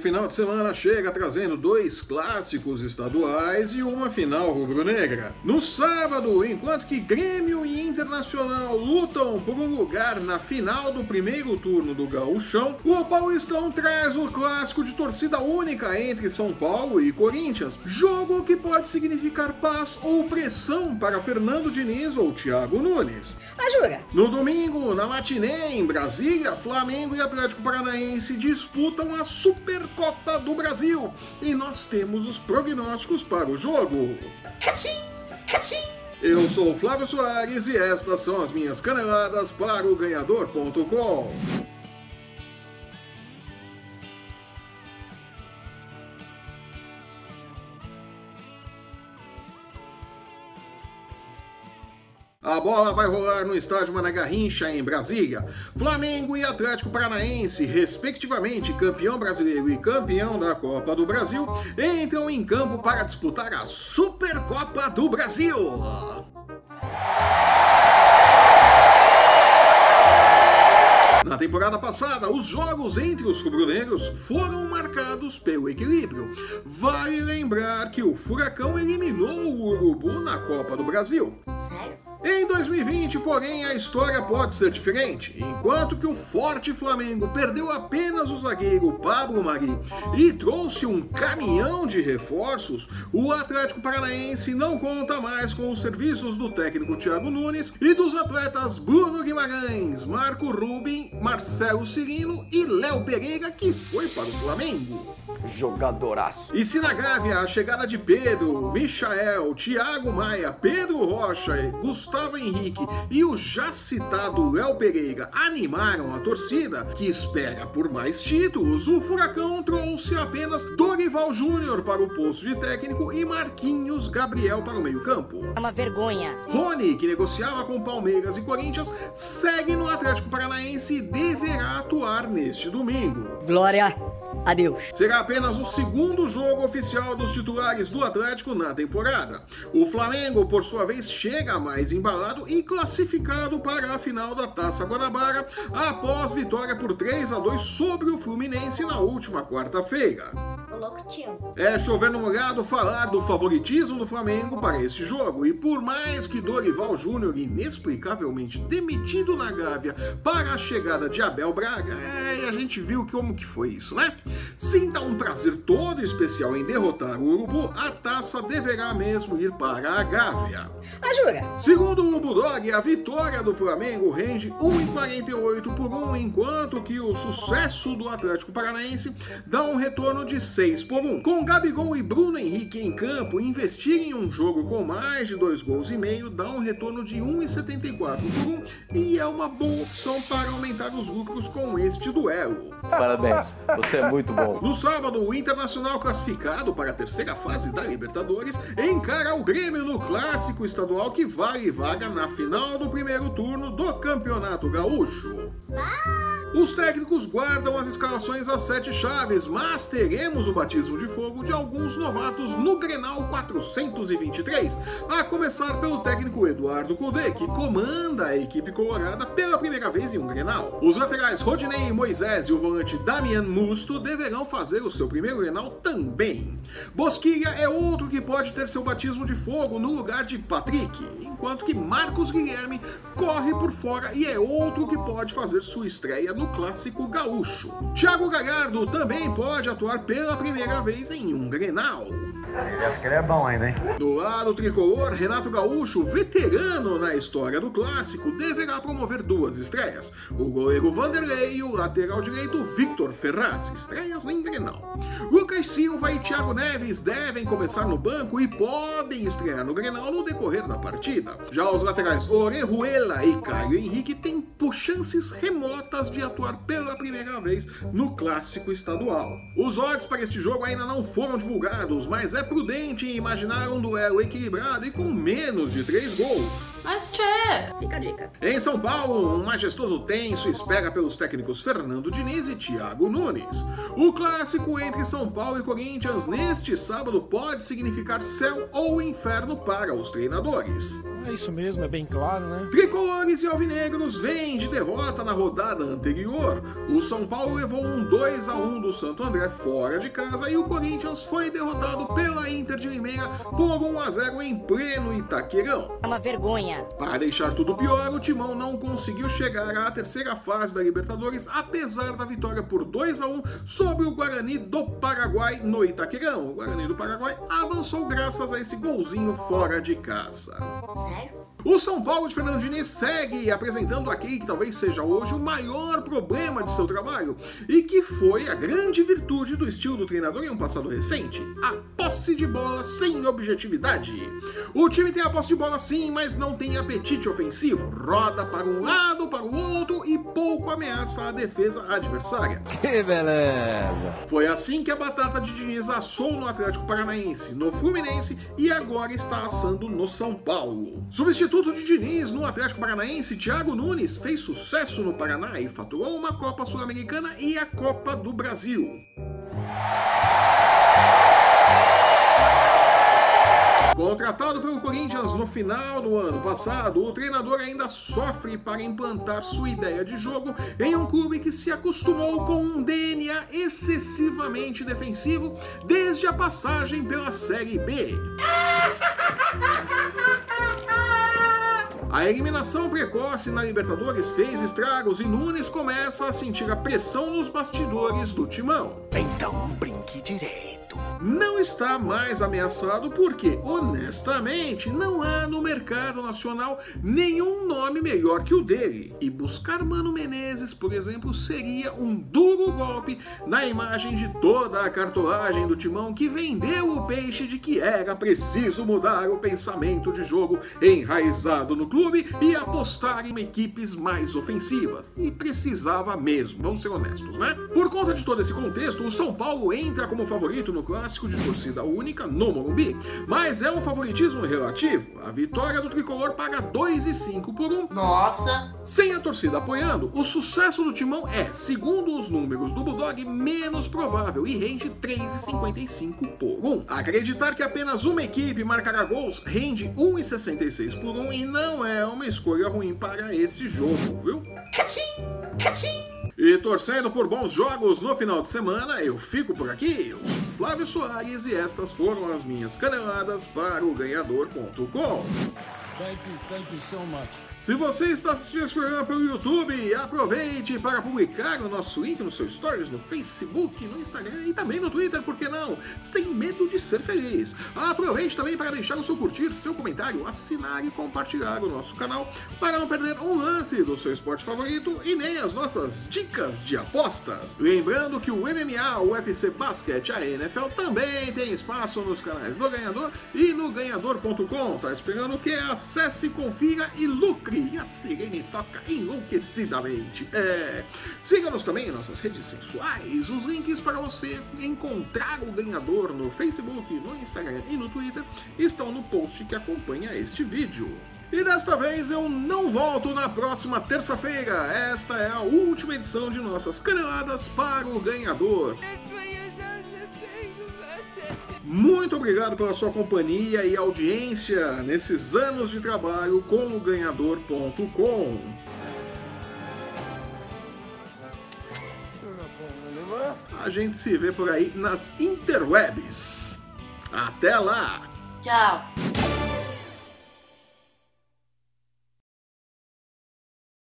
final de semana chega trazendo dois clássicos estaduais e uma final rubro-negra. No sábado, enquanto que Grêmio e Internacional lutam por um lugar na final do primeiro turno do Gauchão, o Paulistão traz o clássico de torcida única entre São Paulo e Corinthians, jogo que pode significar paz ou pressão para Fernando Diniz ou Thiago Nunes. Ah, jura? No domingo, na matinê, em Brasília, Flamengo e Atlético Paranaense disputam a Supercopa do Brasil. E nós temos os prognósticos para o jogo. Cachim, cachim. Eu sou o Flávio Soares e estas são as minhas caneladas para o Ganhador.com. A bola vai rolar no estádio Mané Garrincha, em Brasília. Flamengo e Atlético Paranaense, respectivamente campeão brasileiro e campeão da Copa do Brasil, entram em campo para disputar a Supercopa do Brasil. Na temporada passada, os jogos entre os rubro-negros foram marcados pelo equilíbrio. Vale lembrar que o Furacão eliminou o Urubu na Copa do Brasil. Sério? Em 2020, porém, a história pode ser diferente. Enquanto que o forte Flamengo perdeu apenas o zagueiro Pablo Mari e trouxe um caminhão de reforços, o Atlético Paranaense não conta mais com os serviços do técnico Thiago Nunes e dos atletas Bruno Guimarães, Marco Rubin, Marcelo Cirino e Léo Pereira, que foi para o Flamengo. Jogadoraço. E se na Gávea a chegada de Pedro, Michael, Thiago Maia, Pedro Rocha, Gustavo Henrique e o já citado Léo Pereira animaram a torcida, que espera por mais títulos, o Furacão trouxe apenas Dorival Júnior para o posto de técnico e Marquinhos Gabriel para o meio-campo. É uma vergonha. Rony, que negociava com Palmeiras e Corinthians, segue no Atlético Paranaense e deverá atuar neste domingo. Glória a Deus. Será apenas o segundo jogo oficial dos titulares do Atlético na temporada. O Flamengo, por sua vez, chega mais embalado e classificado para a final da Taça Guanabara após vitória por 3 a 2 sobre o Fluminense na última quarta-feira. O louco tio. É chover no molhado falar do favoritismo do Flamengo para este jogo. E por mais que Dorival Júnior, inexplicavelmente demitido na Gávea para a chegada de Abel Braga, é, a gente viu como que foi isso, né? Sinta um prazer todo especial em derrotar o Urubu, a taça deverá mesmo ir para a Gávea. Ah, jura? Segundo o Budog, a vitória do Flamengo rende 1,48 por 1, enquanto que o sucesso do Atlético Paranaense dá um retorno de 6 por 1. Com Gabigol e Bruno Henrique em campo, investir em um jogo com mais de 2 gols e meio dá um retorno de 1,74 por 1 e é uma boa opção para aumentar os lucros com este duelo. Parabéns, você é muito bom. No sábado, o Internacional classificado para a terceira fase da Libertadores encara o Grêmio no clássico estadual que vale vaga na final do primeiro turno do Campeonato Gaúcho. Os técnicos guardam as escalações às sete chaves, mas teremos o batismo de fogo de alguns novatos no Grenal 423, a começar pelo técnico Eduardo Cudê, que comanda a equipe colorada pela primeira vez em um Grenal. Os laterais Rodinei Moisés e o volante Damian Musto deverão fazer o seu primeiro Grenal também. Bosquilha é outro que pode ter seu batismo de fogo no lugar de Patrick, enquanto que Marcos Guilherme corre por fora e é outro que pode fazer sua estreia no clássico gaúcho. Thiago Galhardo também pode atuar pela primeira vez em um Grenal. Acho que ele é bom ainda, hein? Do lado tricolor, Renato Gaúcho, veterano na história do clássico, deverá promover duas estreias: o goleiro Vanderlei e o lateral direito Victor Ferraz, estreias em Grenal. Lucas Silva e Thiago Neves devem começar no banco e podem estrear no Grenal no decorrer da partida. Já os laterais Orejuela e Caio Henrique têm por chances remotas de atuar pela primeira vez no clássico estadual. Os odds para este jogo ainda não foram divulgados, mas é prudente imaginar um duelo equilibrado e com menos de 3 gols. Mas, tchê, Fica a dica. Em São Paulo, um majestoso tenso espera pelos técnicos Fernando Diniz e Thiago Nunes. O clássico entre São Paulo e Corinthians neste sábado pode significar céu ou inferno para os treinadores. É isso mesmo, é bem claro, né? Tricolores e alvinegros vêm de derrota na rodada anterior. O São Paulo levou um 2 a 1 do Santo André fora de casa e o Corinthians foi derrotado pela Inter de Limeira por 1 a 0 em pleno Itaquerão. É uma vergonha. Para deixar tudo pior, o Timão não conseguiu chegar à terceira fase da Libertadores, apesar da vitória por 2 a 1 sobre o Guarani do Paraguai no Itaquerão. O Guarani do Paraguai avançou graças a esse golzinho fora de casa. Sério? O São Paulo de Fernando Diniz segue apresentando aquele que talvez seja hoje o maior problema de seu trabalho e que foi a grande virtude do estilo do treinador em um passado recente: a posse de bola sem objetividade. O time tem a posse de bola sim, mas não tem apetite ofensivo, roda para um lado, para o outro e pouco ameaça a defesa adversária. Que beleza! Foi assim que a batata de Diniz assou no Atlético Paranaense, no Fluminense e agora está assando no São Paulo. Substituto de Diniz no Atlético Paranaense, Thiago Nunes, fez sucesso no Paraná e faturou uma Copa Sul-Americana e a Copa do Brasil. Contratado pelo Corinthians no final do ano passado, o treinador ainda sofre para implantar sua ideia de jogo em um clube que se acostumou com um DNA excessivamente defensivo desde a passagem pela Série B. A eliminação precoce na Libertadores fez estragos e Nunes começa a sentir a pressão nos bastidores do timão. Então brinque direito. Não está mais ameaçado porque, honestamente, não há no mercado nacional nenhum nome melhor que o dele. E buscar Mano Menezes, por exemplo, seria um duro golpe na imagem de toda a cartolagem do timão que vendeu o peixe de que era preciso mudar o pensamento de jogo enraizado no clube e apostar em equipes mais ofensivas. E precisava mesmo, vamos ser honestos, né? Por conta de todo esse contexto, o São Paulo entra como favorito no clássico de torcida única no Morumbi, mas é um favoritismo relativo. A vitória do tricolor paga 2,5 por 1. Nossa! Sem a torcida apoiando, o sucesso do timão é, segundo os números do Bulldog, menos provável e rende 3,55 por 1. Acreditar que apenas uma equipe marcará gols rende 1,66 por 1 e não é uma escolha ruim para esse jogo, viu? E torcendo por bons jogos no final de semana, eu fico por aqui. Eu sou Flávio Soares e estas foram as minhas caneladas para o ganhador.com. Thank you, thank you so much. Se você está assistindo esse programa pelo YouTube, aproveite para publicar o nosso link no seu Stories, no Facebook, no Instagram e também no Twitter, por que não? Sem medo de ser feliz. Aproveite também para deixar o seu curtir, seu comentário, assinar e compartilhar o nosso canal para não perder um lance do seu esporte favorito e nem as nossas dicas de apostas. Lembrando que o MMA, o UFC Basquete, a NFL também tem espaço nos canais do Ganhador e no ganhador.com. Tá esperando o que? Acesse, confira e lucre! E a sirene toca enlouquecidamente. É. Siga-nos também em nossas redes sensuais. Os links para você encontrar o ganhador no Facebook, no Instagram e no Twitter estão no post que acompanha este vídeo. E desta vez eu não volto na próxima terça-feira. Esta é a última edição de nossas caneladas para o ganhador. Muito obrigado pela sua companhia e audiência nesses anos de trabalho com o ganhador.com. A gente se vê por aí nas interwebs. Até lá! Tchau!